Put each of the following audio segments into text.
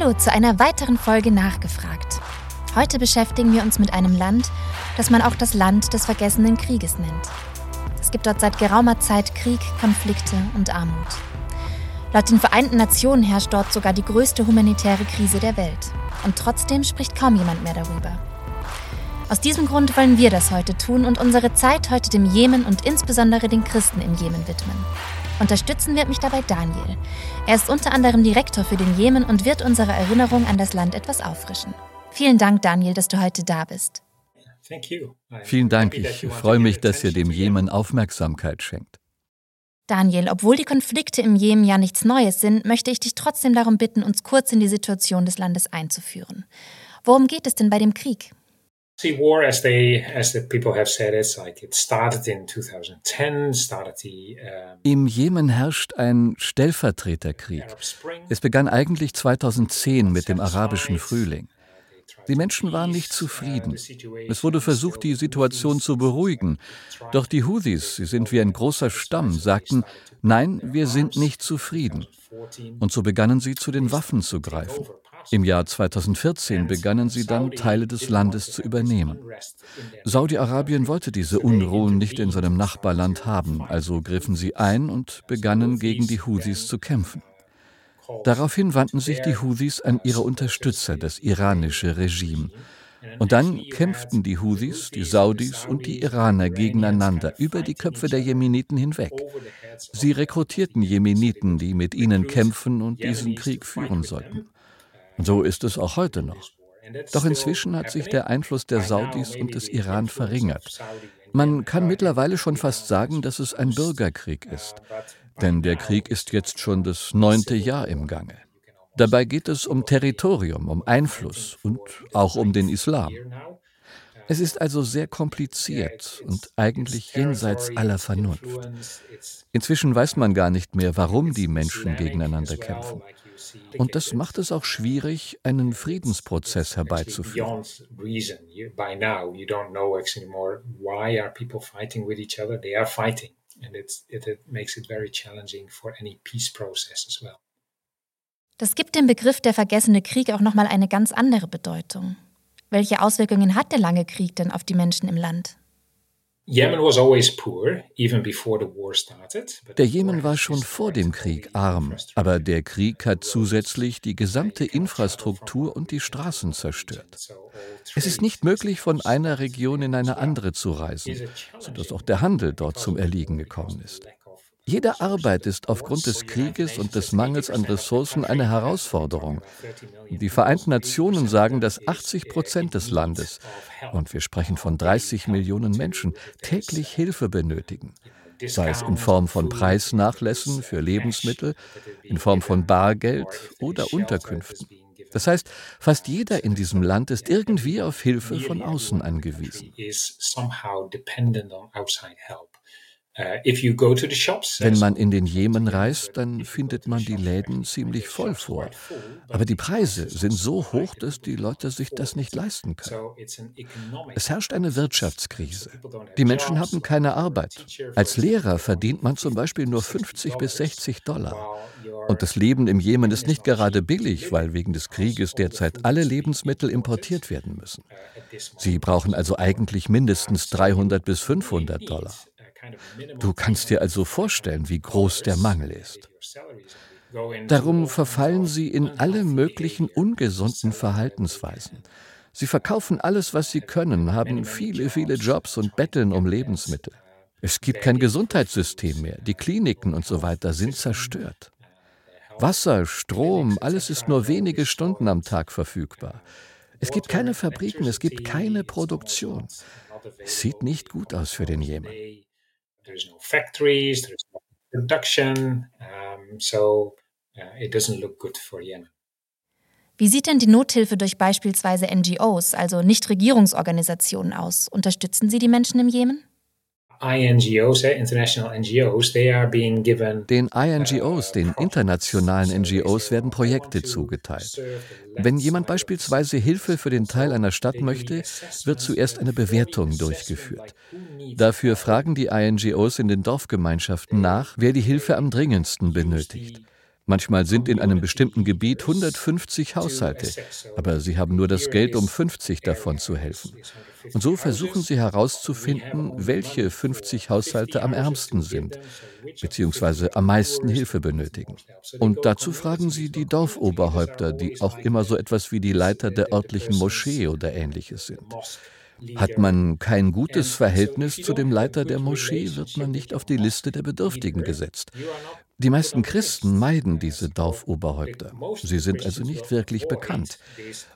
Hallo zu einer weiteren Folge Nachgefragt. Heute beschäftigen wir uns mit einem Land, das man auch das Land des vergessenen Krieges nennt. Es gibt dort seit geraumer Zeit Krieg, Konflikte und Armut. Laut den Vereinten Nationen herrscht dort sogar die größte humanitäre Krise der Welt. Und trotzdem spricht kaum jemand mehr darüber. Aus diesem Grund wollen wir das heute tun und unsere Zeit heute dem Jemen und insbesondere den Christen im Jemen widmen. Unterstützen wird mich dabei Daniel. Er ist unter anderem Direktor für den Jemen und wird unsere Erinnerung an das Land etwas auffrischen. Vielen Dank, Daniel, dass du heute da bist. Vielen Dank. Ich freue mich, dass ihr dem Jemen Aufmerksamkeit schenkt. Daniel, obwohl die Konflikte im Jemen ja nichts Neues sind, möchte ich dich trotzdem darum bitten, uns kurz in die Situation des Landes einzuführen. Worum geht es denn bei dem Krieg? See, war, as they, as the people have said, it's like it started in 2010, started the. Uh, Im Jemen herrscht ein Stellvertreterkrieg. Es begann eigentlich 2010 mit dem arabischen Frühling. Die Menschen waren nicht zufrieden. Es wurde versucht, die Situation zu beruhigen. Doch die Houthis, sie sind wie ein großer Stamm, sagten, nein, wir sind nicht zufrieden. Und so begannen sie zu den Waffen zu greifen. Im Jahr 2014 begannen sie dann, Teile des Landes zu übernehmen. Saudi-Arabien wollte diese Unruhen nicht in seinem Nachbarland haben, also griffen sie ein und begannen gegen die Houthis zu kämpfen. Daraufhin wandten sich die Houthis an ihre Unterstützer, das iranische Regime. Und dann kämpften die Houthis, die Saudis und die Iraner gegeneinander über die Köpfe der Jemeniten hinweg. Sie rekrutierten Jemeniten, die mit ihnen kämpfen und diesen Krieg führen sollten. So ist es auch heute noch. Doch inzwischen hat sich der Einfluss der Saudis und des Iran verringert. Man kann mittlerweile schon fast sagen, dass es ein Bürgerkrieg ist. Denn der Krieg ist jetzt schon das neunte Jahr im Gange. Dabei geht es um Territorium, um Einfluss und auch um den Islam. Es ist also sehr kompliziert und eigentlich jenseits aller Vernunft. Inzwischen weiß man gar nicht mehr, warum die Menschen gegeneinander kämpfen. Und das macht es auch schwierig, einen Friedensprozess herbeizuführen. Das gibt dem Begriff der vergessene Krieg auch nochmal eine ganz andere Bedeutung. Welche Auswirkungen hat der lange Krieg denn auf die Menschen im Land? Der Jemen war schon vor dem Krieg arm, aber der Krieg hat zusätzlich die gesamte Infrastruktur und die Straßen zerstört. Es ist nicht möglich, von einer Region in eine andere zu reisen, sodass auch der Handel dort zum Erliegen gekommen ist. Jede Arbeit ist aufgrund des Krieges und des Mangels an Ressourcen eine Herausforderung. Die Vereinten Nationen sagen, dass 80 Prozent des Landes, und wir sprechen von 30 Millionen Menschen, täglich Hilfe benötigen. Sei es in Form von Preisnachlässen für Lebensmittel, in Form von Bargeld oder Unterkünften. Das heißt, fast jeder in diesem Land ist irgendwie auf Hilfe von außen angewiesen. Äh, Wenn man in den Jemen reist, dann findet man die Läden ziemlich voll vor. Aber die Preise sind so hoch, dass die Leute sich das nicht leisten können. Es herrscht eine Wirtschaftskrise. Die Menschen haben keine Arbeit. Als Lehrer verdient man zum Beispiel nur 50 bis 60 Dollar. Und das Leben im Jemen ist nicht gerade billig, weil wegen des Krieges derzeit alle Lebensmittel importiert werden müssen. Sie brauchen also eigentlich mindestens 300 bis 500 Dollar. Du kannst dir also vorstellen, wie groß der Mangel ist. Darum verfallen sie in alle möglichen ungesunden Verhaltensweisen. Sie verkaufen alles, was sie können, haben viele, viele Jobs und betteln um Lebensmittel. Es gibt kein Gesundheitssystem mehr. Die Kliniken und so weiter sind zerstört. Wasser, Strom, alles ist nur wenige Stunden am Tag verfügbar. Es gibt keine Fabriken, es gibt keine Produktion. Es sieht nicht gut aus für den Jemen. There's no factories, there's no production, um, so uh, it doesn't look good for Yemen. Wie sieht denn die Nothilfe durch beispielsweise NGOs, also Nichtregierungsorganisationen, aus? Unterstützen sie die Menschen im Jemen? Den INGOs, uh, den internationalen NGOs, werden Projekte zugeteilt. Wenn jemand beispielsweise Hilfe für den Teil einer Stadt möchte, wird zuerst eine Bewertung durchgeführt. Dafür fragen die INGOs in den Dorfgemeinschaften nach, wer die Hilfe am dringendsten benötigt. Manchmal sind in einem bestimmten Gebiet 150 Haushalte, aber sie haben nur das Geld, um 50 davon zu helfen. Und so versuchen sie herauszufinden, welche 50 Haushalte am ärmsten sind, beziehungsweise am meisten Hilfe benötigen. Und dazu fragen sie die Dorfoberhäupter, die auch immer so etwas wie die Leiter der örtlichen Moschee oder ähnliches sind. Hat man kein gutes Verhältnis zu dem Leiter der Moschee, wird man nicht auf die Liste der Bedürftigen gesetzt. Die meisten Christen meiden diese Dorfoberhäupter. Sie sind also nicht wirklich bekannt.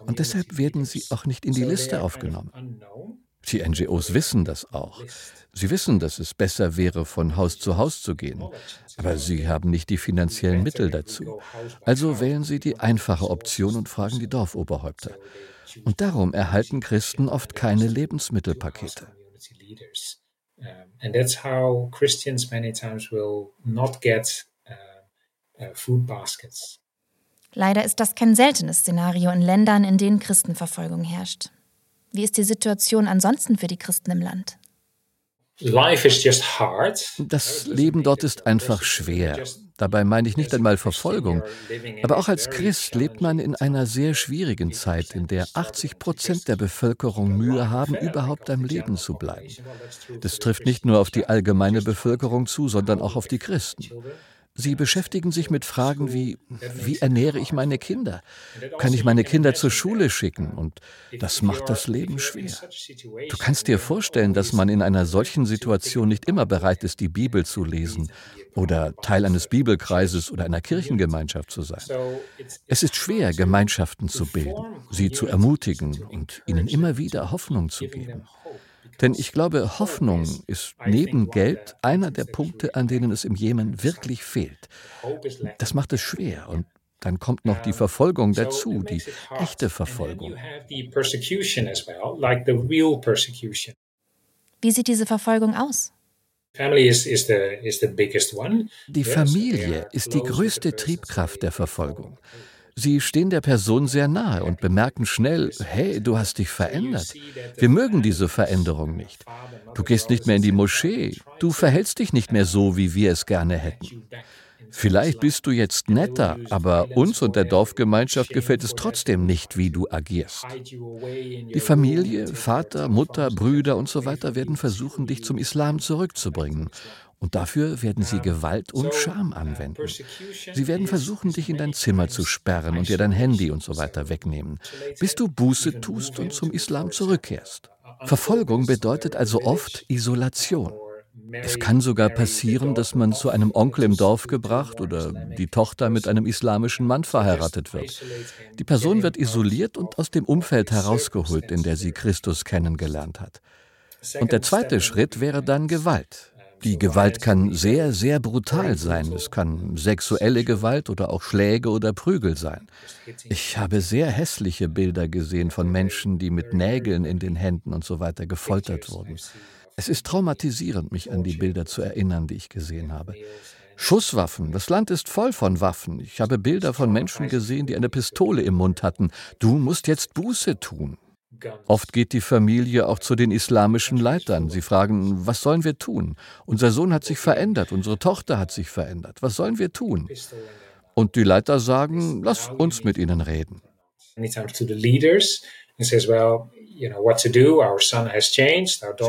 Und deshalb werden sie auch nicht in die Liste aufgenommen. Die NGOs wissen das auch. Sie wissen, dass es besser wäre, von Haus zu Haus zu gehen. Aber sie haben nicht die finanziellen Mittel dazu. Also wählen sie die einfache Option und fragen die Dorfoberhäupter. Und darum erhalten Christen oft keine Lebensmittelpakete. And that's how Christians many times will not get food baskets. Leider ist das kein seltenes Szenario in Ländern, in denen Christenverfolgung herrscht. Wie ist die Situation ansonsten für die Christen im Land? Das Leben dort ist einfach schwer. Dabei meine ich nicht einmal Verfolgung. Aber auch als Christ lebt man in einer sehr schwierigen Zeit, in der 80 Prozent der Bevölkerung Mühe haben, überhaupt am Leben zu bleiben. Das trifft nicht nur auf die allgemeine Bevölkerung zu, sondern auch auf die Christen. Sie beschäftigen sich mit Fragen wie, wie ernähre ich meine Kinder? Kann ich meine Kinder zur Schule schicken? Und das macht das Leben schwer. Du kannst dir vorstellen, dass man in einer solchen Situation nicht immer bereit ist, die Bibel zu lesen oder Teil eines Bibelkreises oder einer Kirchengemeinschaft zu sein. Es ist schwer, Gemeinschaften zu bilden, sie zu ermutigen und ihnen immer wieder Hoffnung zu geben. Denn ich glaube, Hoffnung ist neben Geld einer der Punkte, an denen es im Jemen wirklich fehlt. Das macht es schwer und dann kommt noch die Verfolgung dazu, die echte Verfolgung. Wie sieht diese Verfolgung aus? Die Familie ist die größte Triebkraft der Verfolgung. Sie stehen der Person sehr nahe und bemerken schnell, hey, du hast dich verändert. Wir mögen diese Veränderung nicht. Du gehst nicht mehr in die Moschee. Du verhältst dich nicht mehr so, wie wir es gerne hätten. Vielleicht bist du jetzt netter, aber uns und der Dorfgemeinschaft gefällt es trotzdem nicht, wie du agierst. Die Familie, Vater, Mutter, Brüder und so weiter werden versuchen, dich zum Islam zurückzubringen. Und dafür werden sie Gewalt und Scham anwenden. Sie werden versuchen, dich in dein Zimmer zu sperren und dir dein Handy und so weiter wegnehmen, bis du Buße tust und zum Islam zurückkehrst. Verfolgung bedeutet also oft Isolation. Es kann sogar passieren, dass man zu einem Onkel im Dorf gebracht oder die Tochter mit einem islamischen Mann verheiratet wird. Die Person wird isoliert und aus dem Umfeld herausgeholt, in der sie Christus kennengelernt hat. Und der zweite Schritt wäre dann Gewalt. Die Gewalt kann sehr, sehr brutal sein. Es kann sexuelle Gewalt oder auch Schläge oder Prügel sein. Ich habe sehr hässliche Bilder gesehen von Menschen, die mit Nägeln in den Händen und so weiter gefoltert wurden. Es ist traumatisierend, mich an die Bilder zu erinnern, die ich gesehen habe. Schusswaffen. Das Land ist voll von Waffen. Ich habe Bilder von Menschen gesehen, die eine Pistole im Mund hatten. Du musst jetzt Buße tun. Oft geht die Familie auch zu den islamischen Leitern. Sie fragen, was sollen wir tun? Unser Sohn hat sich verändert, unsere Tochter hat sich verändert. Was sollen wir tun? Und die Leiter sagen, lass uns mit ihnen reden. Sie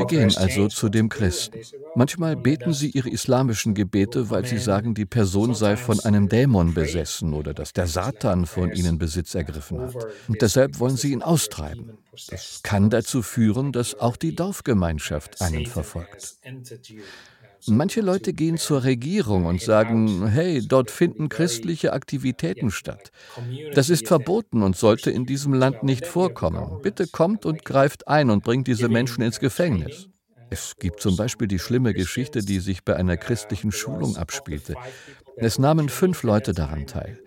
gehen also zu dem Christen. Manchmal beten sie ihre islamischen Gebete, weil sie sagen, die Person sei von einem Dämon besessen oder dass der Satan von ihnen Besitz ergriffen hat. Und deshalb wollen sie ihn austreiben. Das kann dazu führen, dass auch die Dorfgemeinschaft einen verfolgt. Manche Leute gehen zur Regierung und sagen, hey, dort finden christliche Aktivitäten statt. Das ist verboten und sollte in diesem Land nicht vorkommen. Bitte kommt und greift ein und bringt diese Menschen ins Gefängnis. Es gibt zum Beispiel die schlimme Geschichte, die sich bei einer christlichen Schulung abspielte. Es nahmen fünf Leute daran teil.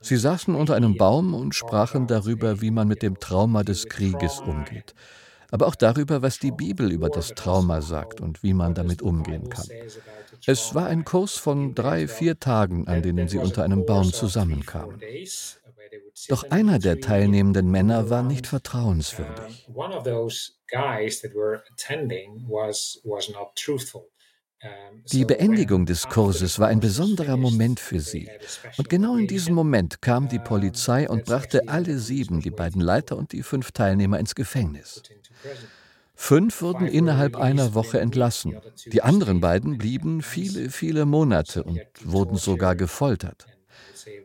Sie saßen unter einem Baum und sprachen darüber, wie man mit dem Trauma des Krieges umgeht aber auch darüber, was die Bibel über das Trauma sagt und wie man damit umgehen kann. Es war ein Kurs von drei, vier Tagen, an denen sie unter einem Baum zusammenkamen. Doch einer der teilnehmenden Männer war nicht vertrauenswürdig. Die Beendigung des Kurses war ein besonderer Moment für sie. Und genau in diesem Moment kam die Polizei und brachte alle sieben, die beiden Leiter und die fünf Teilnehmer, ins Gefängnis. Fünf wurden innerhalb einer Woche entlassen. Die anderen beiden blieben viele, viele Monate und wurden sogar gefoltert.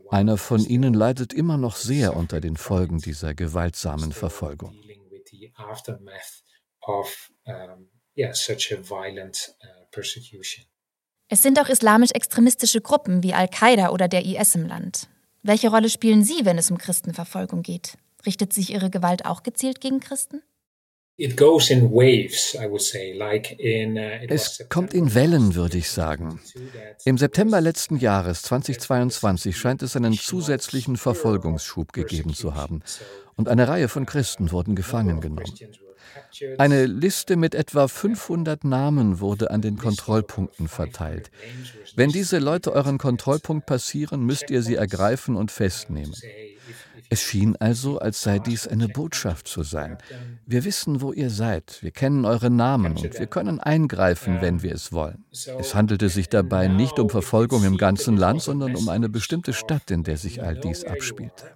Einer von ihnen leidet immer noch sehr unter den Folgen dieser gewaltsamen Verfolgung. Es sind auch islamisch-extremistische Gruppen wie Al-Qaida oder der IS im Land. Welche Rolle spielen Sie, wenn es um Christenverfolgung geht? Richtet sich Ihre Gewalt auch gezielt gegen Christen? Uh, es kommt in Wellen, würde ich sagen. Im September letzten Jahres 2022 scheint es einen zusätzlichen Verfolgungsschub gegeben zu haben und eine Reihe von Christen wurden gefangen genommen. Eine Liste mit etwa 500 Namen wurde an den Kontrollpunkten verteilt. Wenn diese Leute euren Kontrollpunkt passieren, müsst ihr sie ergreifen und festnehmen. Es schien also, als sei dies eine Botschaft zu sein. Wir wissen, wo ihr seid, wir kennen eure Namen und wir können eingreifen, wenn wir es wollen. Es handelte sich dabei nicht um Verfolgung im ganzen Land, sondern um eine bestimmte Stadt, in der sich all dies abspielte.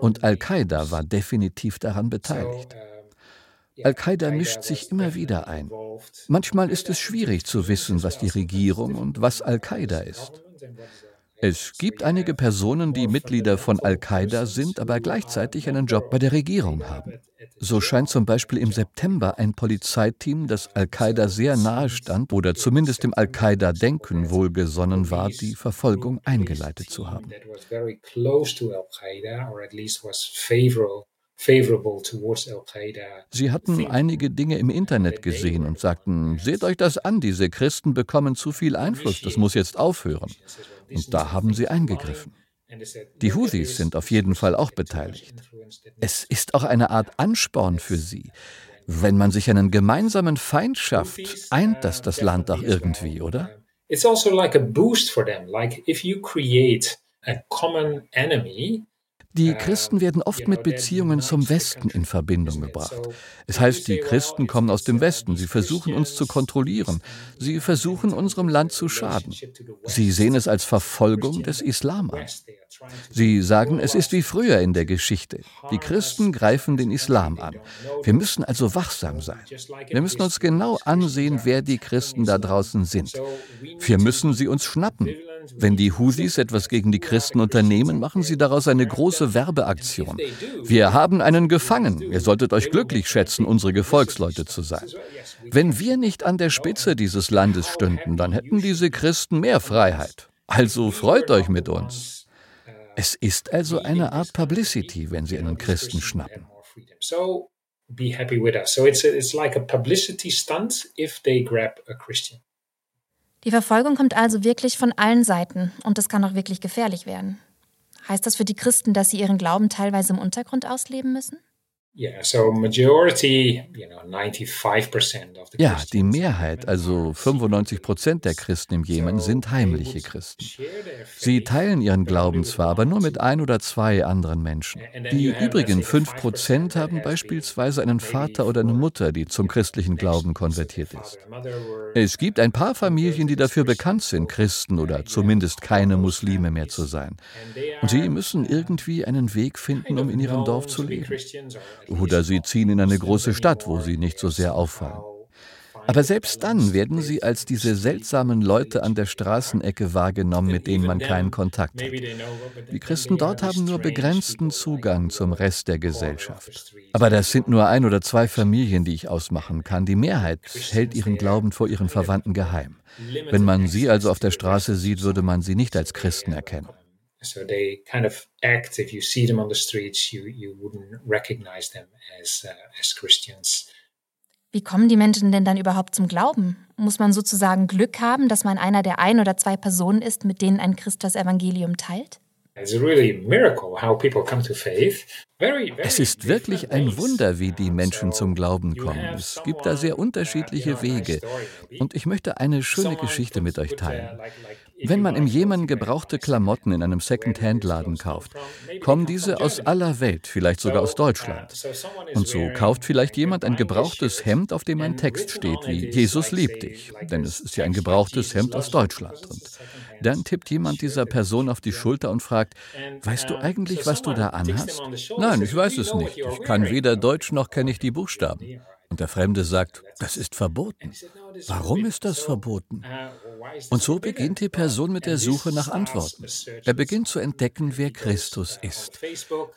Und Al-Qaida war definitiv daran beteiligt. Al-Qaida mischt sich immer wieder ein. Manchmal ist es schwierig zu wissen, was die Regierung und was Al-Qaida ist. Es gibt einige Personen, die Mitglieder von Al-Qaida sind, aber gleichzeitig einen Job bei der Regierung haben. So scheint zum Beispiel im September ein Polizeiteam, das Al-Qaida sehr nahe stand oder zumindest dem Al-Qaida-Denken wohlgesonnen war, die Verfolgung eingeleitet zu haben. Sie hatten einige Dinge im Internet gesehen und sagten, seht euch das an, diese Christen bekommen zu viel Einfluss, das muss jetzt aufhören. Und da haben sie eingegriffen. Die Houthis sind auf jeden Fall auch beteiligt. Es ist auch eine Art Ansporn für sie. Wenn man sich einen gemeinsamen Feind schafft, eint das das Land auch irgendwie, oder? It's also like a boost for them. Like if you create a common enemy, die Christen werden oft mit Beziehungen zum Westen in Verbindung gebracht. Es heißt, die Christen kommen aus dem Westen, sie versuchen uns zu kontrollieren, sie versuchen unserem Land zu schaden. Sie sehen es als Verfolgung des Islam an. Sie sagen, es ist wie früher in der Geschichte. Die Christen greifen den Islam an. Wir müssen also wachsam sein. Wir müssen uns genau ansehen, wer die Christen da draußen sind. Wir müssen sie uns schnappen. Wenn die Houthis etwas gegen die Christen unternehmen, machen sie daraus eine große Werbeaktion. Wir haben einen gefangen. Ihr solltet euch glücklich schätzen, unsere Gefolgsleute zu sein. Wenn wir nicht an der Spitze dieses Landes stünden, dann hätten diese Christen mehr Freiheit. Also freut euch mit uns. Es ist also eine Art Publicity, wenn sie einen Christen schnappen. be happy with us. So it's, a, it's like a publicity stunt if they grab a Christian. Die Verfolgung kommt also wirklich von allen Seiten und es kann auch wirklich gefährlich werden. Heißt das für die Christen, dass sie ihren Glauben teilweise im Untergrund ausleben müssen? Ja, die Mehrheit, also 95 Prozent der Christen im Jemen sind heimliche Christen. Sie teilen ihren Glauben zwar, aber nur mit ein oder zwei anderen Menschen. Die übrigen 5 Prozent haben beispielsweise einen Vater oder eine Mutter, die zum christlichen Glauben konvertiert ist. Es gibt ein paar Familien, die dafür bekannt sind, Christen oder zumindest keine Muslime mehr zu sein. Und sie müssen irgendwie einen Weg finden, um in ihrem Dorf zu leben. Oder sie ziehen in eine große Stadt, wo sie nicht so sehr auffallen. Aber selbst dann werden sie als diese seltsamen Leute an der Straßenecke wahrgenommen, mit denen man keinen Kontakt hat. Die Christen dort haben nur begrenzten Zugang zum Rest der Gesellschaft. Aber das sind nur ein oder zwei Familien, die ich ausmachen kann. Die Mehrheit hält ihren Glauben vor ihren Verwandten geheim. Wenn man sie also auf der Straße sieht, würde man sie nicht als Christen erkennen. So they kind of act, if you see them on the streets, you, you wouldn't recognize them as, uh, as Christians. Wie kommen die Menschen denn dann überhaupt zum Glauben? Muss man sozusagen Glück haben, dass man einer der ein oder zwei Personen ist, mit denen ein Christ das Evangelium teilt? Es ist wirklich ein Wunder, wie die Menschen zum Glauben kommen. Es gibt da sehr unterschiedliche Wege. Und ich möchte eine schöne Geschichte mit euch teilen. Wenn man im Jemen gebrauchte Klamotten in einem Second-Hand-Laden kauft, kommen diese aus aller Welt, vielleicht sogar aus Deutschland. Und so kauft vielleicht jemand ein gebrauchtes Hemd, auf dem ein Text steht wie Jesus liebt dich, denn es ist ja ein gebrauchtes Hemd aus Deutschland. Und dann tippt jemand dieser Person auf die Schulter und fragt, weißt du eigentlich, was du da anhast? Nein, ich weiß es nicht. Ich kann weder Deutsch noch kenne ich die Buchstaben. Und der Fremde sagt, das ist verboten. Warum ist das verboten? Und so beginnt die Person mit der Suche nach Antworten. Er beginnt zu entdecken, wer Christus ist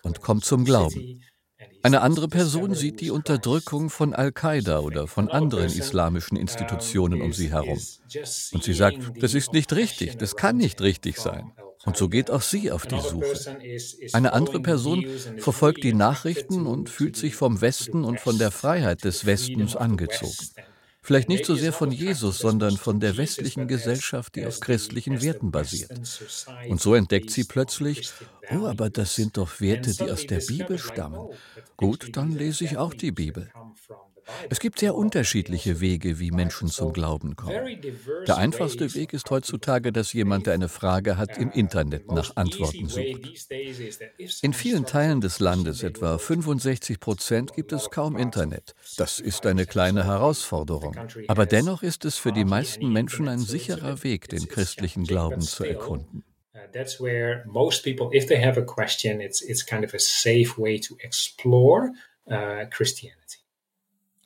und kommt zum Glauben. Eine andere Person sieht die Unterdrückung von Al-Qaida oder von anderen islamischen Institutionen um sie herum. Und sie sagt, das ist nicht richtig, das kann nicht richtig sein. Und so geht auch sie auf die Suche. Eine andere Person verfolgt die Nachrichten und fühlt sich vom Westen und von der Freiheit des Westens angezogen. Vielleicht nicht so sehr von Jesus, sondern von der westlichen Gesellschaft, die auf christlichen Werten basiert. Und so entdeckt sie plötzlich, oh, aber das sind doch Werte, die aus der Bibel stammen. Gut, dann lese ich auch die Bibel. Es gibt sehr unterschiedliche Wege, wie Menschen zum Glauben kommen. Der einfachste Weg ist heutzutage, dass jemand, der eine Frage hat, im Internet nach Antworten sucht. In vielen Teilen des Landes, etwa 65 Prozent, gibt es kaum Internet. Das ist eine kleine Herausforderung. Aber dennoch ist es für die meisten Menschen ein sicherer Weg, den christlichen Glauben zu erkunden. That's where most people, if they have a question, it's, it's kind of a safe way to explore uh, Christianity.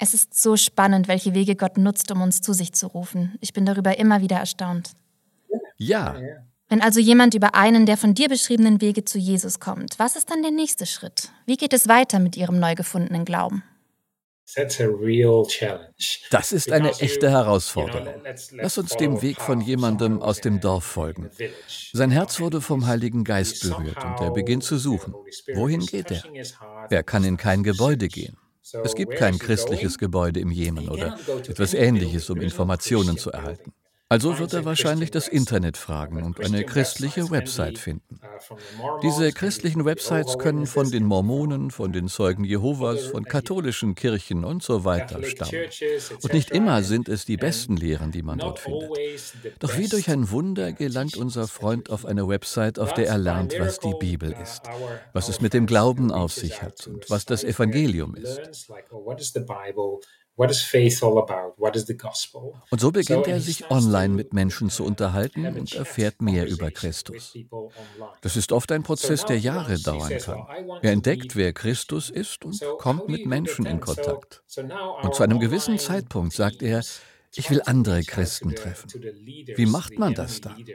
Es ist so spannend, welche Wege Gott nutzt, um uns zu sich zu rufen. Ich bin darüber immer wieder erstaunt. Ja. Wenn also jemand über einen der von dir beschriebenen Wege zu Jesus kommt, was ist dann der nächste Schritt? Wie geht es weiter mit ihrem neu gefundenen Glauben? Das ist eine echte Herausforderung. Lass uns dem Weg von jemandem aus dem Dorf folgen. Sein Herz wurde vom Heiligen Geist berührt und er beginnt zu suchen. Wohin geht er? Er kann in kein Gebäude gehen. Es gibt kein christliches Gebäude im Jemen oder etwas Ähnliches, um Informationen zu erhalten. Also wird er wahrscheinlich das Internet fragen und eine christliche Website finden. Diese christlichen Websites können von den Mormonen, von den Zeugen Jehovas, von katholischen Kirchen und so weiter stammen. Und nicht immer sind es die besten Lehren, die man dort findet. Doch wie durch ein Wunder gelangt unser Freund auf eine Website, auf der er lernt, was die Bibel ist, was es mit dem Glauben auf sich hat und was das Evangelium ist. Und so beginnt er sich online mit Menschen zu unterhalten und erfährt mehr über Christus. Das ist oft ein Prozess, der Jahre dauern kann. Er entdeckt, wer Christus ist und kommt mit Menschen in Kontakt. Und zu einem gewissen Zeitpunkt sagt er, ich will andere Christen treffen. Wie macht man das dann?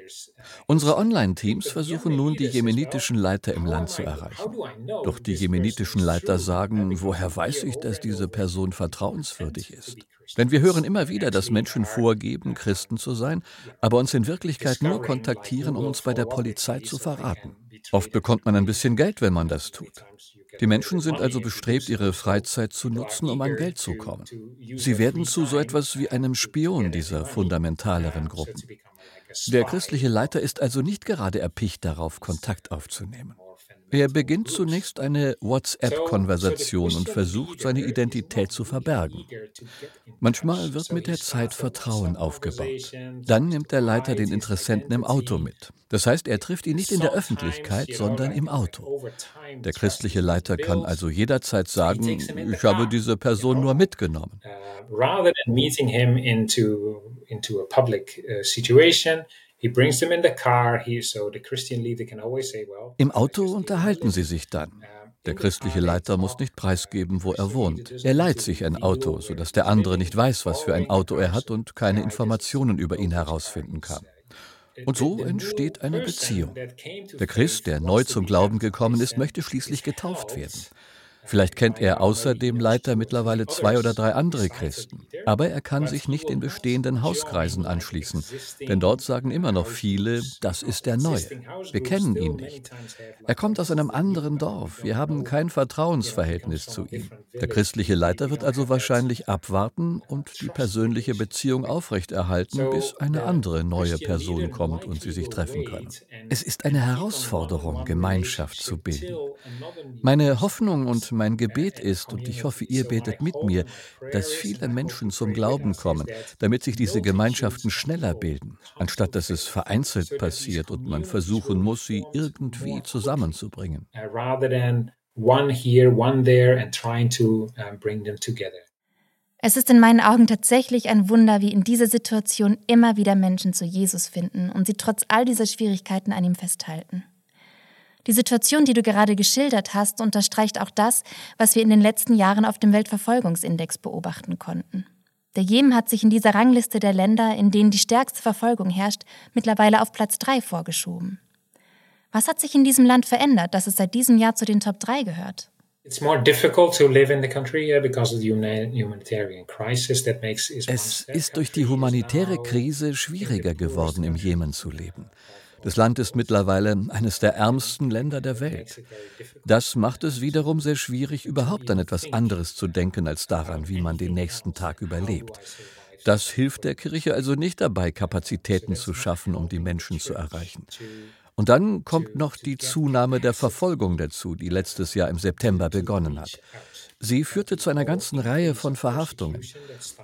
Unsere Online-Teams versuchen nun, die jemenitischen Leiter im Land zu erreichen. Doch die jemenitischen Leiter sagen, woher weiß ich, dass diese Person vertrauenswürdig ist? Denn wir hören immer wieder, dass Menschen vorgeben, Christen zu sein, aber uns in Wirklichkeit nur kontaktieren, um uns bei der Polizei zu verraten. Oft bekommt man ein bisschen Geld, wenn man das tut. Die Menschen sind also bestrebt, ihre Freizeit zu nutzen, um an Geld zu kommen. Sie werden zu so etwas wie einem Spion dieser fundamentaleren Gruppen. Der christliche Leiter ist also nicht gerade erpicht darauf, Kontakt aufzunehmen. Er beginnt zunächst eine WhatsApp-Konversation und versucht, seine Identität zu verbergen. Manchmal wird mit der Zeit Vertrauen aufgebaut. Dann nimmt der Leiter den Interessenten im Auto mit. Das heißt, er trifft ihn nicht in der Öffentlichkeit, sondern im Auto. Der christliche Leiter kann also jederzeit sagen, ich habe diese Person nur mitgenommen. Im Auto unterhalten sie sich dann. Der christliche Leiter muss nicht preisgeben, wo er wohnt. Er leiht sich ein Auto, sodass der andere nicht weiß, was für ein Auto er hat und keine Informationen über ihn herausfinden kann. Und so entsteht eine Beziehung. Der Christ, der neu zum Glauben gekommen ist, möchte schließlich getauft werden. Vielleicht kennt er außer dem Leiter mittlerweile zwei oder drei andere Christen. Aber er kann sich nicht in bestehenden Hauskreisen anschließen, denn dort sagen immer noch viele, das ist der Neue. Wir kennen ihn nicht. Er kommt aus einem anderen Dorf. Wir haben kein Vertrauensverhältnis zu ihm. Der christliche Leiter wird also wahrscheinlich abwarten und die persönliche Beziehung aufrechterhalten, bis eine andere neue Person kommt und sie sich treffen können. Es ist eine Herausforderung, Gemeinschaft zu bilden. Meine Hoffnung und mein Gebet ist, und ich hoffe, ihr betet mit mir, dass viele Menschen zum Glauben kommen, damit sich diese Gemeinschaften schneller bilden, anstatt dass es vereinzelt passiert und man versuchen muss, sie irgendwie zusammenzubringen. One here, one there, and trying to bring them together. Es ist in meinen Augen tatsächlich ein Wunder, wie in dieser Situation immer wieder Menschen zu Jesus finden und sie trotz all dieser Schwierigkeiten an ihm festhalten. Die Situation, die du gerade geschildert hast, unterstreicht auch das, was wir in den letzten Jahren auf dem Weltverfolgungsindex beobachten konnten. Der Jemen hat sich in dieser Rangliste der Länder, in denen die stärkste Verfolgung herrscht, mittlerweile auf Platz 3 vorgeschoben. Was hat sich in diesem Land verändert, dass es seit diesem Jahr zu den Top 3 gehört? Es ist durch die humanitäre Krise schwieriger geworden, im Jemen zu leben. Das Land ist mittlerweile eines der ärmsten Länder der Welt. Das macht es wiederum sehr schwierig, überhaupt an etwas anderes zu denken als daran, wie man den nächsten Tag überlebt. Das hilft der Kirche also nicht dabei, Kapazitäten zu schaffen, um die Menschen zu erreichen. Und dann kommt noch die Zunahme der Verfolgung dazu, die letztes Jahr im September begonnen hat. Sie führte zu einer ganzen Reihe von Verhaftungen.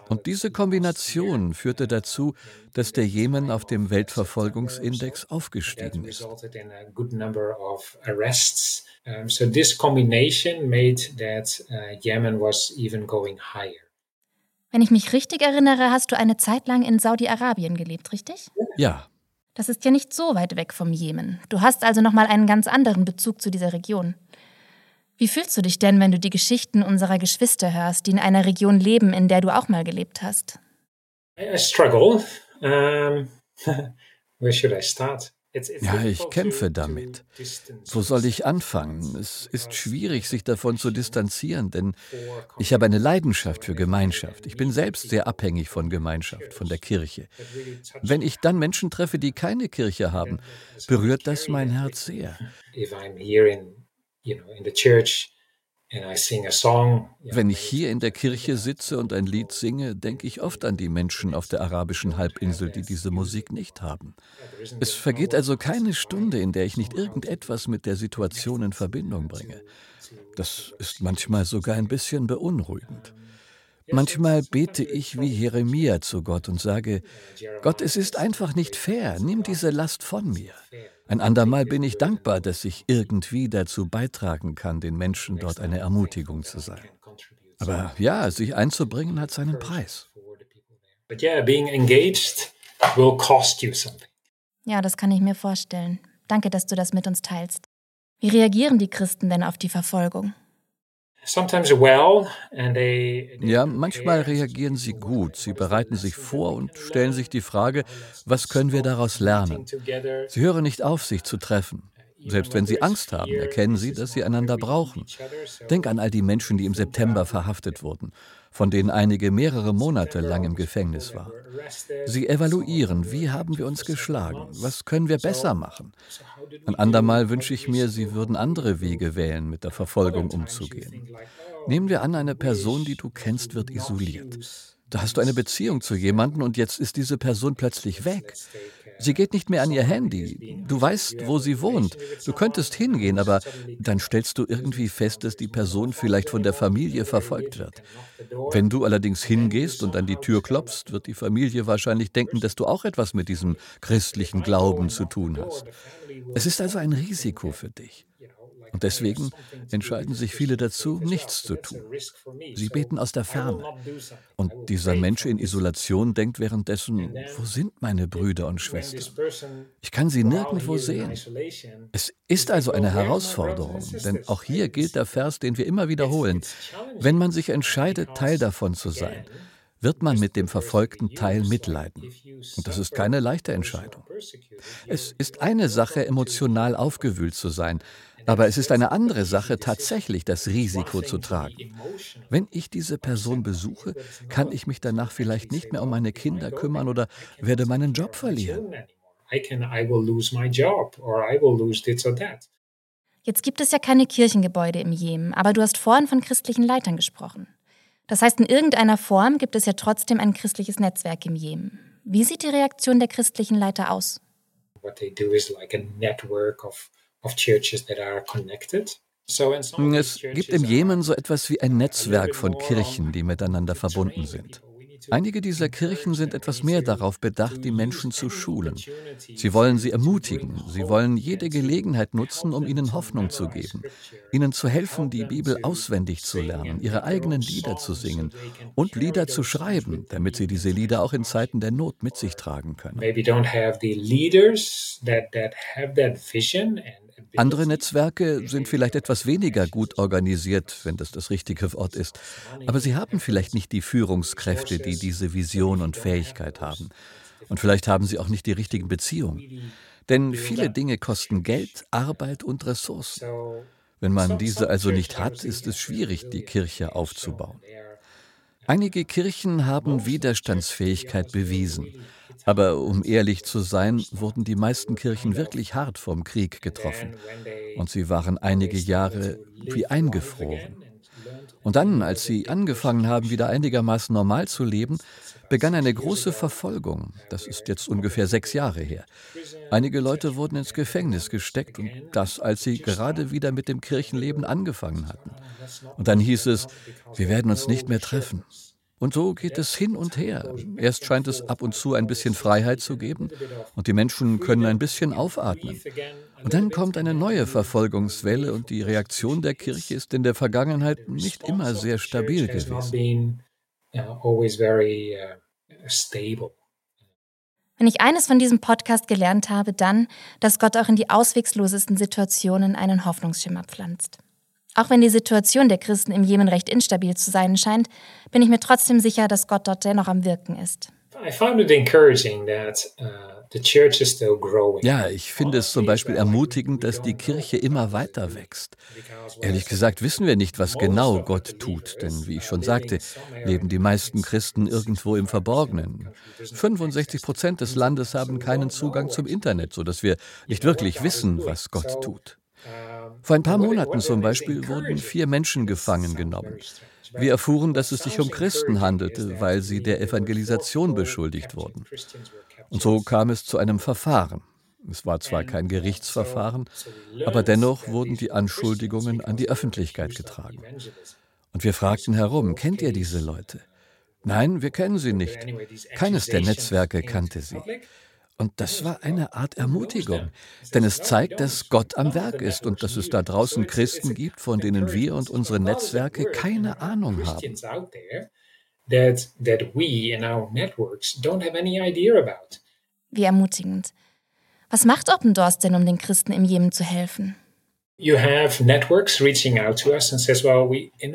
Und diese Kombination führte dazu, dass der Jemen auf dem Weltverfolgungsindex aufgestiegen ist. So this combination made that uh, Yemen was even going higher. Wenn ich mich richtig erinnere, hast du eine Zeit lang in Saudi-Arabien gelebt, richtig? Ja. Das ist ja nicht so weit weg vom Jemen. Du hast also noch mal einen ganz anderen Bezug zu dieser Region. Wie fühlst du dich denn, wenn du die Geschichten unserer Geschwister hörst, die in einer Region leben, in der du auch mal gelebt hast? I struggle. Um, where should I start? Ja, ich kämpfe damit. Wo soll ich anfangen? Es ist schwierig, sich davon zu distanzieren, denn ich habe eine Leidenschaft für Gemeinschaft. Ich bin selbst sehr abhängig von Gemeinschaft, von der Kirche. Wenn ich dann Menschen treffe, die keine Kirche haben, berührt das mein Herz sehr. Wenn ich hier in der Kirche sitze und ein Lied singe, denke ich oft an die Menschen auf der arabischen Halbinsel, die diese Musik nicht haben. Es vergeht also keine Stunde, in der ich nicht irgendetwas mit der Situation in Verbindung bringe. Das ist manchmal sogar ein bisschen beunruhigend. Manchmal bete ich wie Jeremia zu Gott und sage, Gott, es ist einfach nicht fair, nimm diese Last von mir. Ein andermal bin ich dankbar, dass ich irgendwie dazu beitragen kann, den Menschen dort eine Ermutigung zu sein. Aber ja, sich einzubringen hat seinen Preis. Ja, das kann ich mir vorstellen. Danke, dass du das mit uns teilst. Wie reagieren die Christen denn auf die Verfolgung? Ja, manchmal reagieren sie gut. Sie bereiten sich vor und stellen sich die Frage, was können wir daraus lernen? Sie hören nicht auf, sich zu treffen. Selbst wenn sie Angst haben, erkennen sie, dass sie einander brauchen. Denk an all die Menschen, die im September verhaftet wurden von denen einige mehrere Monate lang im Gefängnis waren. Sie evaluieren, wie haben wir uns geschlagen, was können wir besser machen. Ein andermal wünsche ich mir, sie würden andere Wege wählen, mit der Verfolgung umzugehen. Nehmen wir an, eine Person, die du kennst, wird isoliert. Da hast du eine Beziehung zu jemandem und jetzt ist diese Person plötzlich weg. Sie geht nicht mehr an ihr Handy. Du weißt, wo sie wohnt. Du könntest hingehen, aber dann stellst du irgendwie fest, dass die Person vielleicht von der Familie verfolgt wird. Wenn du allerdings hingehst und an die Tür klopfst, wird die Familie wahrscheinlich denken, dass du auch etwas mit diesem christlichen Glauben zu tun hast. Es ist also ein Risiko für dich. Und deswegen entscheiden sich viele dazu, nichts zu tun. Sie beten aus der Ferne. Und dieser Mensch in Isolation denkt währenddessen, wo sind meine Brüder und Schwestern? Ich kann sie nirgendwo sehen. Es ist also eine Herausforderung, denn auch hier gilt der Vers, den wir immer wiederholen. Wenn man sich entscheidet, Teil davon zu sein, wird man mit dem verfolgten Teil mitleiden. Und das ist keine leichte Entscheidung. Es ist eine Sache, emotional aufgewühlt zu sein, aber es ist eine andere Sache, tatsächlich das Risiko zu tragen. Wenn ich diese Person besuche, kann ich mich danach vielleicht nicht mehr um meine Kinder kümmern oder werde meinen Job verlieren. Jetzt gibt es ja keine Kirchengebäude im Jemen, aber du hast vorhin von christlichen Leitern gesprochen. Das heißt, in irgendeiner Form gibt es ja trotzdem ein christliches Netzwerk im Jemen. Wie sieht die Reaktion der christlichen Leiter aus? What they do is like a network of Es gibt im Jemen so etwas wie ein Netzwerk von Kirchen, die miteinander verbunden sind. Einige dieser Kirchen sind etwas mehr darauf bedacht, die Menschen zu schulen. Sie wollen sie ermutigen, sie wollen jede Gelegenheit nutzen, um ihnen Hoffnung zu geben, ihnen zu helfen, die Bibel auswendig zu lernen, ihre eigenen Lieder zu singen und Lieder zu schreiben, damit sie diese Lieder auch in Zeiten der Not mit sich tragen können. Andere Netzwerke sind vielleicht etwas weniger gut organisiert, wenn das das richtige Wort ist, aber sie haben vielleicht nicht die Führungskräfte, die diese Vision und Fähigkeit haben. Und vielleicht haben sie auch nicht die richtigen Beziehungen. Denn viele Dinge kosten Geld, Arbeit und Ressourcen. Wenn man diese also nicht hat, ist es schwierig, die Kirche aufzubauen. Einige Kirchen haben Widerstandsfähigkeit bewiesen. Aber um ehrlich zu sein, wurden die meisten Kirchen wirklich hart vom Krieg getroffen. Und sie waren einige Jahre wie eingefroren. Und dann, als sie angefangen haben, wieder einigermaßen normal zu leben, begann eine große Verfolgung. Das ist jetzt ungefähr sechs Jahre her. Einige Leute wurden ins Gefängnis gesteckt und das, als sie gerade wieder mit dem Kirchenleben angefangen hatten. Und dann hieß es, wir werden uns nicht mehr treffen. Und so geht es hin und her. Erst scheint es ab und zu ein bisschen Freiheit zu geben und die Menschen können ein bisschen aufatmen. Und dann kommt eine neue Verfolgungswelle und die Reaktion der Kirche ist in der Vergangenheit nicht immer sehr stabil gewesen. Wenn ich eines von diesem Podcast gelernt habe, dann, dass Gott auch in die auswegslosesten Situationen einen Hoffnungsschimmer pflanzt. Auch wenn die Situation der Christen im Jemen recht instabil zu sein scheint, bin ich mir trotzdem sicher, dass Gott dort dennoch am Wirken ist. Uh, ja, ich finde es zum Beispiel ermutigend, dass die Kirche immer weiter wächst. Ehrlich gesagt wissen wir nicht, was genau Gott tut, denn wie ich schon sagte, leben die meisten Christen irgendwo im Verborgenen. 65 Prozent des Landes haben keinen Zugang zum Internet, sodass wir nicht wirklich wissen, was Gott tut. Vor ein paar Monaten zum Beispiel wurden vier Menschen gefangen genommen. Wir erfuhren, dass es sich um Christen handelte, weil sie der Evangelisation beschuldigt wurden. Und so kam es zu einem Verfahren. Es war zwar kein Gerichtsverfahren, aber dennoch wurden die Anschuldigungen an die Öffentlichkeit getragen. Und wir fragten herum, kennt ihr diese Leute? Nein, wir kennen sie nicht. Keines der Netzwerke kannte sie. Und das war eine Art Ermutigung, denn es zeigt, dass Gott am Werk ist und dass es da draußen Christen gibt, von denen wir und unsere Netzwerke keine Ahnung haben. Wie ermutigend. Was macht Open Doors denn, um den Christen im Jemen zu helfen?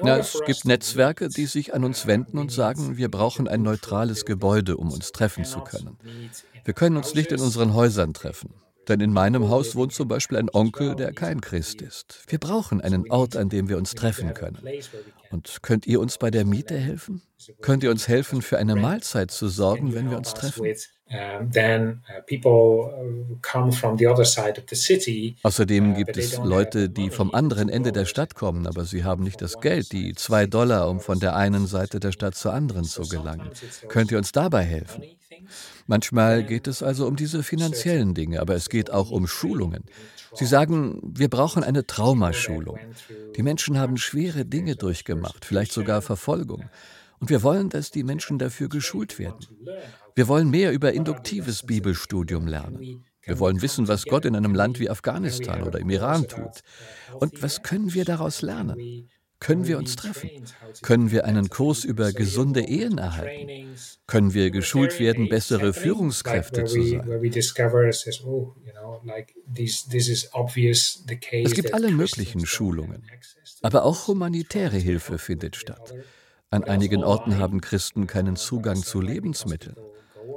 Na, es gibt Netzwerke, die sich an uns wenden und sagen, wir brauchen ein neutrales Gebäude, um uns treffen zu können. Wir können uns nicht in unseren Häusern treffen. Denn in meinem Haus wohnt zum Beispiel ein Onkel, der kein Christ ist. Wir brauchen einen Ort, an dem wir uns treffen können. Und könnt ihr uns bei der Miete helfen? Könnt ihr uns helfen, für eine Mahlzeit zu sorgen, wenn wir uns treffen? Außerdem gibt es Leute, die vom anderen Ende der Stadt kommen, aber sie haben nicht das Geld, die zwei Dollar, um von der einen Seite der Stadt zur anderen zu gelangen. Könnt ihr uns dabei helfen? Manchmal geht es also um diese finanziellen Dinge, aber es geht auch um Schulungen. Sie sagen, wir brauchen eine Traumaschulung. Die Menschen haben schwere Dinge durchgemacht, vielleicht sogar Verfolgung. Und wir wollen, dass die Menschen dafür geschult werden. Wir wollen mehr über induktives Bibelstudium lernen. Wir wollen wissen, was Gott in einem Land wie Afghanistan oder im Iran tut. Und was können wir daraus lernen? Können wir uns treffen? Können wir einen Kurs über gesunde Ehen erhalten? Können wir geschult werden, bessere Führungskräfte zu sein? Es gibt alle möglichen Schulungen, aber auch humanitäre Hilfe findet statt. An einigen Orten haben Christen keinen Zugang zu Lebensmitteln.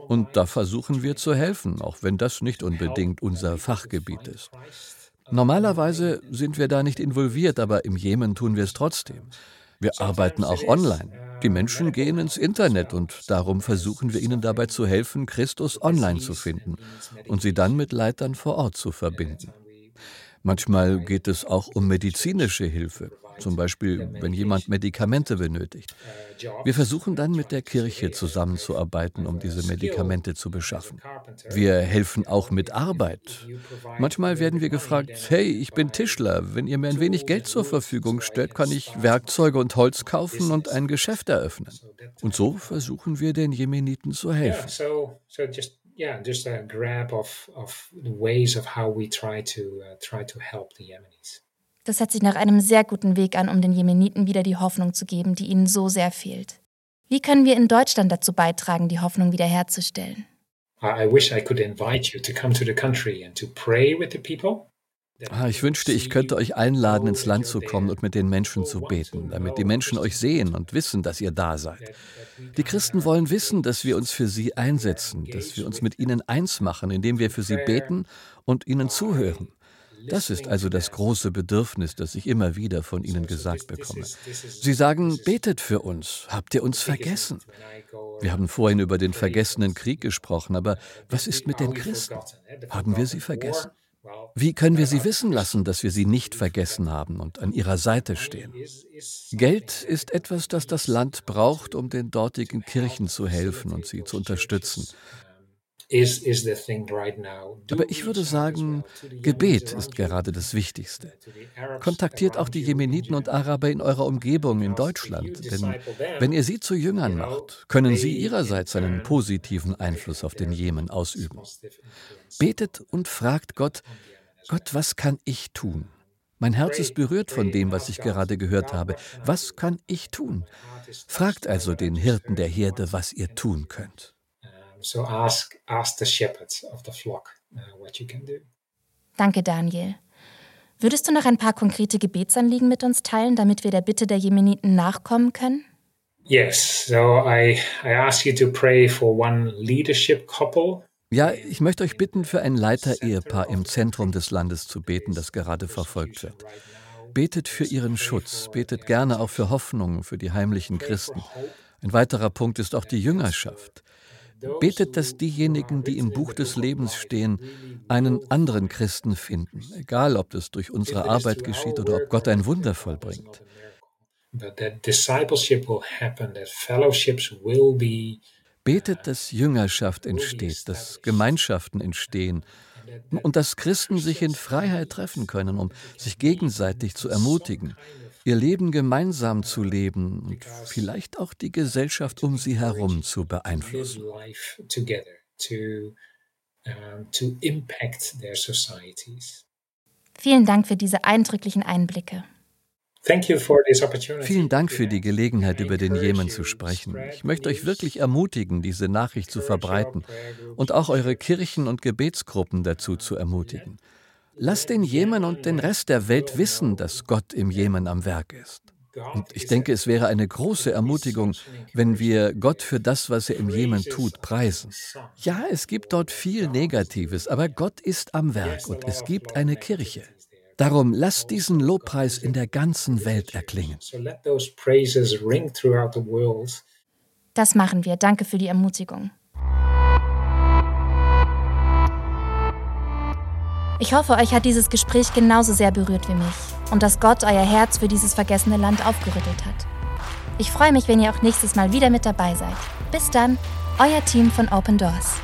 Und da versuchen wir zu helfen, auch wenn das nicht unbedingt unser Fachgebiet ist. Normalerweise sind wir da nicht involviert, aber im Jemen tun wir es trotzdem. Wir arbeiten auch online. Die Menschen gehen ins Internet und darum versuchen wir ihnen dabei zu helfen, Christus online zu finden und sie dann mit Leitern vor Ort zu verbinden. Manchmal geht es auch um medizinische Hilfe. Zum Beispiel wenn jemand Medikamente benötigt. Wir versuchen dann mit der Kirche zusammenzuarbeiten, um diese Medikamente zu beschaffen. Wir helfen auch mit Arbeit. Manchmal werden wir gefragt, hey, ich bin Tischler, wenn ihr mir ein wenig Geld zur Verfügung stellt, kann ich Werkzeuge und Holz kaufen und ein Geschäft eröffnen. Und so versuchen wir den Jemeniten zu helfen. yeah, just a grab of, of ways of how we try to, uh, try to help the Yemenis. Das hört sich nach einem sehr guten Weg an, um den Jemeniten wieder die Hoffnung zu geben, die ihnen so sehr fehlt. Wie können wir in Deutschland dazu beitragen, die Hoffnung wiederherzustellen? I wish I could invite you to come to the country and to pray with the people. Ah, ich wünschte, ich könnte euch einladen, ins Land zu kommen und mit den Menschen zu beten, damit die Menschen euch sehen und wissen, dass ihr da seid. Die Christen wollen wissen, dass wir uns für sie einsetzen, dass wir uns mit ihnen eins machen, indem wir für sie beten und ihnen zuhören. Das ist also das große Bedürfnis, das ich immer wieder von Ihnen gesagt bekomme. Sie sagen, betet für uns. Habt ihr uns vergessen? Wir haben vorhin über den vergessenen Krieg gesprochen, aber was ist mit den Christen? Haben wir sie vergessen? Wie können wir sie wissen lassen, dass wir sie nicht vergessen haben und an ihrer Seite stehen? Geld ist etwas, das das Land braucht, um den dortigen Kirchen zu helfen und sie zu unterstützen. Aber ich würde sagen, Gebet ist gerade das Wichtigste. Kontaktiert auch die Jemeniten und Araber in eurer Umgebung in Deutschland, denn wenn ihr sie zu Jüngern macht, können sie ihrerseits einen positiven Einfluss auf den Jemen ausüben. Betet und fragt Gott, Gott, was kann ich tun? Mein Herz ist berührt von dem, was ich gerade gehört habe. Was kann ich tun? Fragt also den Hirten der Herde, was ihr tun könnt. So ask, ask the shepherds of the flock uh, what you can do. Danke, Daniel. Würdest du noch ein paar konkrete Gebetsanliegen mit uns teilen, damit wir der Bitte der Jemeniten nachkommen können? Yes, so I, I ask you to pray for one leadership couple. Ja, ich möchte euch bitten, für ein Leiter-Ehepaar im Zentrum des Landes zu beten, das gerade verfolgt wird. Betet für ihren Schutz, betet gerne auch für Hoffnung für die heimlichen Christen. Ein weiterer Punkt ist auch die Jüngerschaft. Betet, dass diejenigen, die im Buch des Lebens stehen, einen anderen Christen finden, egal ob das durch unsere Arbeit geschieht oder ob Gott ein Wunder vollbringt. Betet, dass Jüngerschaft entsteht, dass Gemeinschaften entstehen und dass Christen sich in Freiheit treffen können, um sich gegenseitig zu ermutigen, ihr Leben gemeinsam zu leben und vielleicht auch die Gesellschaft um sie herum zu beeinflussen. Vielen Dank für diese eindrücklichen Einblicke. Vielen Dank für die Gelegenheit, über den Jemen zu sprechen. Ich möchte euch wirklich ermutigen, diese Nachricht zu verbreiten und auch eure Kirchen und Gebetsgruppen dazu zu ermutigen. Lasst den Jemen und den Rest der Welt wissen, dass Gott im Jemen am Werk ist. Und ich denke, es wäre eine große Ermutigung, wenn wir Gott für das, was er im Jemen tut, preisen. Ja, es gibt dort viel Negatives, aber Gott ist am Werk und es gibt eine Kirche. Darum lasst diesen Lobpreis in der ganzen Welt erklingen. Das machen wir. Danke für die Ermutigung. Ich hoffe, euch hat dieses Gespräch genauso sehr berührt wie mich und dass Gott euer Herz für dieses vergessene Land aufgerüttelt hat. Ich freue mich, wenn ihr auch nächstes Mal wieder mit dabei seid. Bis dann, euer Team von Open Doors.